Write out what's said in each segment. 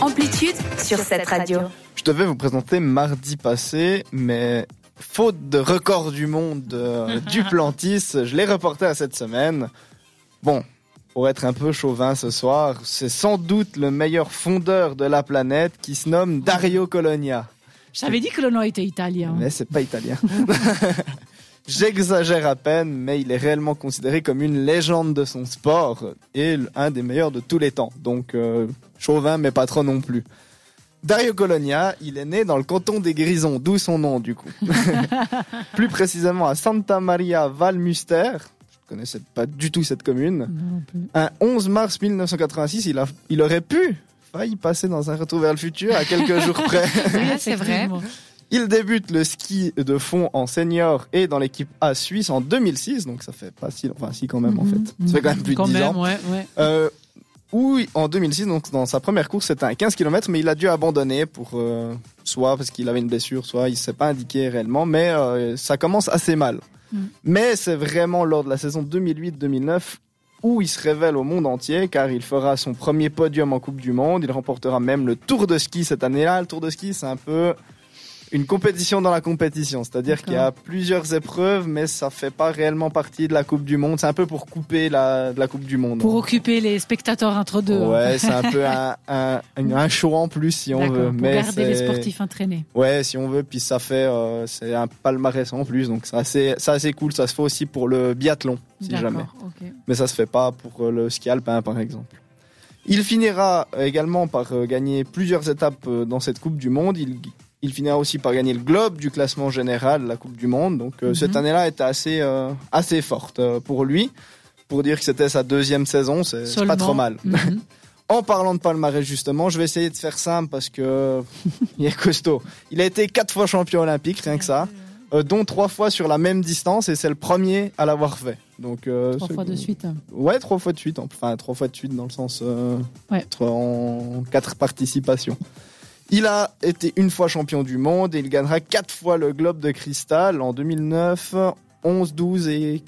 Amplitude sur cette radio. Je devais vous présenter mardi passé, mais faute de record du monde euh, du Plantis, je l'ai reporté à cette semaine. Bon, pour être un peu chauvin ce soir, c'est sans doute le meilleur fondeur de la planète qui se nomme Dario Colonia. J'avais dit que le nom était italien. Mais c'est pas italien. J'exagère à peine, mais il est réellement considéré comme une légende de son sport et un des meilleurs de tous les temps. Donc, euh, chauvin, mais pas trop non plus. Dario Colonia, il est né dans le canton des Grisons, d'où son nom du coup. Plus précisément à Santa Maria Valmuster. Je connaissais pas du tout cette commune. Un 11 mars 1986, il, a, il aurait pu failli passer dans un retour vers le futur à quelques jours près. Oui, c'est vrai. Il débute le ski de fond en senior et dans l'équipe A suisse en 2006, donc ça fait pas si, enfin si quand même en Mhm, fait. Ça fait quand même plus de 10 même, ans. ouais, ouais. Euh, où en 2006, donc dans sa première course, c'était un 15 km, mais il a dû abandonner pour euh, soit parce qu'il avait une blessure, soit il s'est pas indiqué réellement, mais euh, ça commence assez mal. Mm. Mais c'est vraiment lors de la saison 2008-2009 où il se révèle au monde entier, car il fera son premier podium en Coupe du Monde. Il remportera même le Tour de ski cette année-là. Le Tour de ski, c'est un peu une compétition dans la compétition, c'est-à-dire qu'il y a plusieurs épreuves, mais ça fait pas réellement partie de la Coupe du Monde. C'est un peu pour couper la, de la Coupe du Monde. Pour occuper les spectateurs entre deux. hein. Ouais, c'est un peu un, un, un show en plus si on veut. Pour mais garder les sportifs entraînés. Ouais, si on veut. Puis ça fait, euh, c'est un palmarès en plus, donc c'est assez, cool. Ça se fait aussi pour le biathlon, si jamais. Mais ça se fait pas pour euh, le ski alpin, par exemple. Il finira également par euh, gagner plusieurs étapes dans cette Coupe du Monde. Il, il finira aussi par gagner le globe du classement général de la Coupe du Monde. Donc euh, Mhm. cette année-là était assez, euh, assez forte euh, pour lui. Pour dire que c'était sa deuxième saison, c'est pas trop mal. Mhm. En parlant de palmarès justement, je vais essayer de faire simple parce que il est costaud. Il a été quatre fois champion olympique, rien que ça, euh, dont trois fois sur la même distance et c'est le premier à l'avoir fait. Donc Trois fois de suite. Ouais, trois fois de suite. Enfin, trois fois de suite dans le sens Ouais. en quatre participations. Il a été une fois champion du monde et il gagnera quatre fois le globe de cristal en 2009, 11, 12 et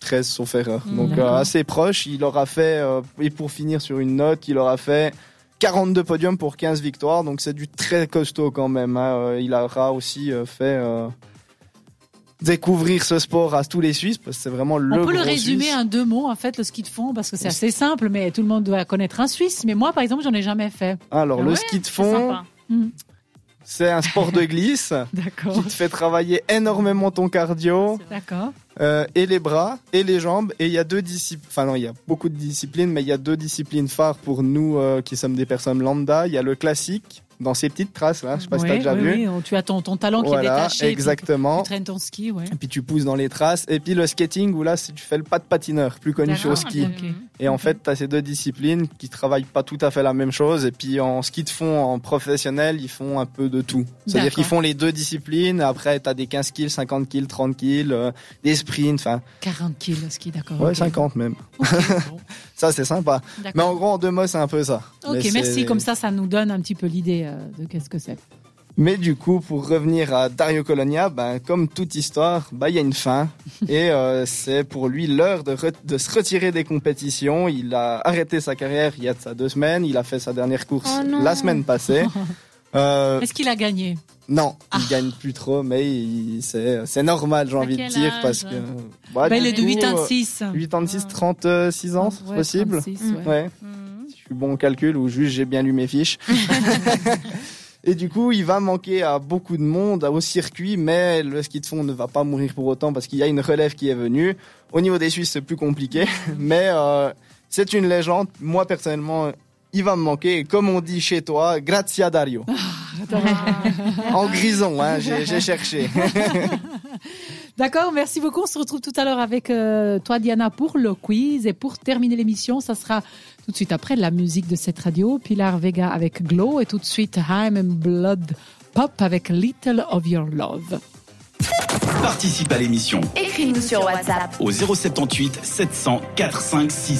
13 sauf erreur. Mm, Donc euh, assez proche. Il aura fait, euh, et pour finir sur une note, il aura fait 42 podiums pour 15 victoires. Donc c'est du très costaud quand même. hein. Euh, Il aura aussi fait euh, découvrir ce sport à tous les Suisses parce que c'est vraiment le On peut le résumer Suisse. en deux mots, en fait, le ski de fond, parce que c'est assez simple, mais tout le monde doit connaître un Suisse. Mais moi, par exemple, j'en ai jamais fait. Alors, le ouais, ski de fond, sympa. c'est un sport de glisse qui te fait travailler énormément ton cardio D'accord. euh, et les bras et les jambes. Et il y a deux disciplines, enfin non, il y a beaucoup de disciplines, mais il y a deux disciplines phares pour nous euh, qui sommes des personnes lambda. Il y a le classique dans ces petites traces là, je sais pas si t'as déjà vu. oui, oh, tu as ton, ton talon qui est détaché. exactement. Tu traînes ton ski, ouais. Et puis tu pousses dans les traces. Et puis le skating où là, tu fais le pas de patineur, plus connu sur le ski. Et en fait, tu as ces deux disciplines qui travaillent pas tout à fait la même chose. Et puis en ski de fond, en professionnel, ils font un peu de tout. C'est-à-dire qu'ils font les deux disciplines. Après, tu as des 15 kills, 50 kills, 30 kills, euh, des sprints. Enfin, 40 kilos le ski, d'accord. ouais, ok. 50 même. Bon, Ça, c'est sympa. Mais en gros, en deux mots, c'est un peu ça. Ok, merci. Comme ça, ça nous donne un petit peu l'idée euh, de qu'est-ce que c'est. Mais du coup, pour revenir à Dario Colonia, ben, comme toute histoire, ben, il y a une fin. et euh, c'est pour lui l'heure de, de se retirer des compétitions. Il a arrêté sa carrière il y a de ça deux semaines. Il a fait sa dernière course Oh la semaine passée. Euh, Est-ce qu'il a gagné? Non, Ah. il gagne plus trop, mais c'est normal, j'ai envie de dire, parce que... bah, Il est de coup, 86. euh, 86, Ah. 36 ans, c'est possible 36, Mm. ouais. Ouais. Mhm. Si je suis bon au calcul ou juste j'ai bien lu mes fiches. Et du coup, il va manquer à beaucoup de monde au circuit, mais le ski de fond ne va pas mourir pour autant parce qu'il y a une relève qui est venue. Au niveau des Suisses, c'est plus compliqué, mais euh, c'est une légende. Moi, personnellement, il va me manquer. Et comme on dit chez toi, grazia Dario. en grison, hein, j'ai j'ai cherché. D'accord, merci beaucoup. On se retrouve tout à l'heure avec euh, toi, Diana, pour le quiz. Et pour terminer l'émission, ça sera tout de suite après la musique de cette radio. Pilar Vega avec Glow et tout de suite Heim and Blood Pop avec Little of Your Love. Participe à l'émission Écris-nous sur WhatsApp. au 078 700 456